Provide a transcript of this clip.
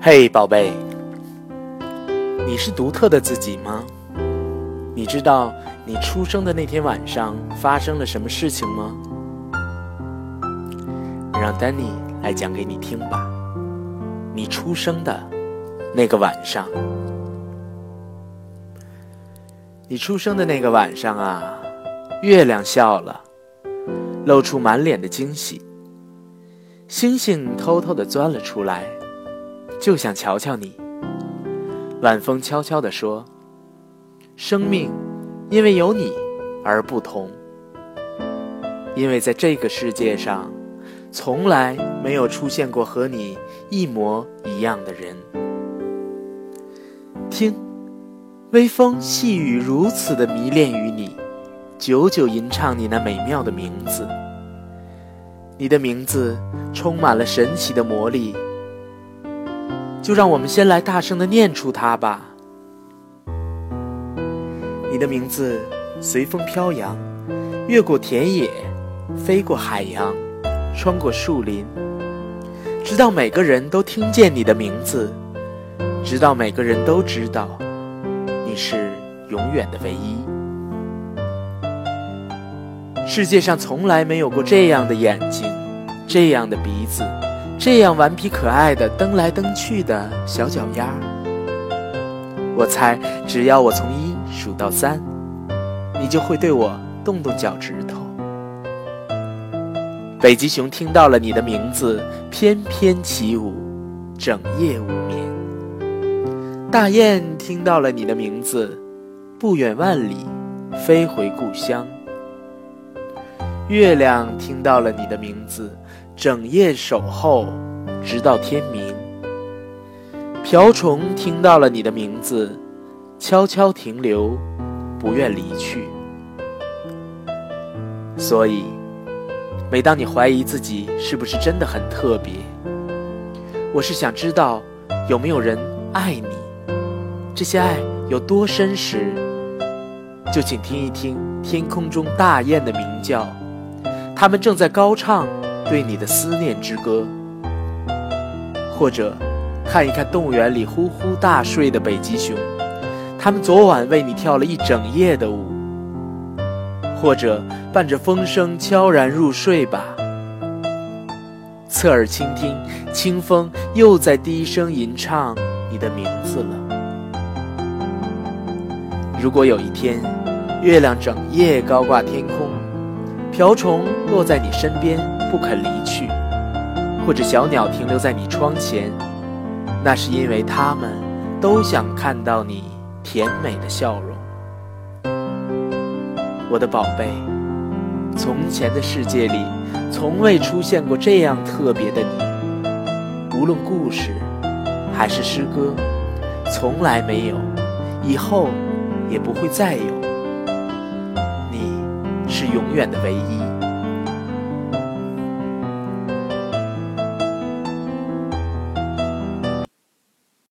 嘿，宝贝，你是独特的自己吗？你知道你出生的那天晚上发生了什么事情吗？让丹尼来讲给你听吧。你出生的那个晚上，你出生的那个晚上啊，月亮笑了，露出满脸的惊喜。星星偷偷的钻了出来，就想瞧瞧你。晚风悄悄地说：“生命因为有你而不同，因为在这个世界上，从来没有出现过和你一模一样的人。”听，微风细雨如此的迷恋于你，久久吟唱你那美妙的名字。你的名字充满了神奇的魔力，就让我们先来大声的念出它吧。你的名字随风飘扬，越过田野，飞过海洋，穿过树林，直到每个人都听见你的名字，直到每个人都知道你是永远的唯一。世界上从来没有过这样的眼睛，这样的鼻子，这样顽皮可爱的蹬来蹬去的小脚丫。我猜，只要我从一数到三，你就会对我动动脚趾头。北极熊听到了你的名字，翩翩起舞，整夜无眠。大雁听到了你的名字，不远万里，飞回故乡。月亮听到了你的名字，整夜守候，直到天明。瓢虫听到了你的名字，悄悄停留，不愿离去。所以，每当你怀疑自己是不是真的很特别，我是想知道有没有人爱你，这些爱有多深时，就请听一听天空中大雁的鸣叫。它们正在高唱对你的思念之歌，或者看一看动物园里呼呼大睡的北极熊，他们昨晚为你跳了一整夜的舞，或者伴着风声悄然入睡吧。侧耳倾听，清风又在低声吟唱你的名字了。如果有一天，月亮整夜高挂天空。瓢虫落在你身边不肯离去，或者小鸟停留在你窗前，那是因为它们都想看到你甜美的笑容。我的宝贝，从前的世界里从未出现过这样特别的你，无论故事还是诗歌，从来没有，以后也不会再有。你是永远的唯一。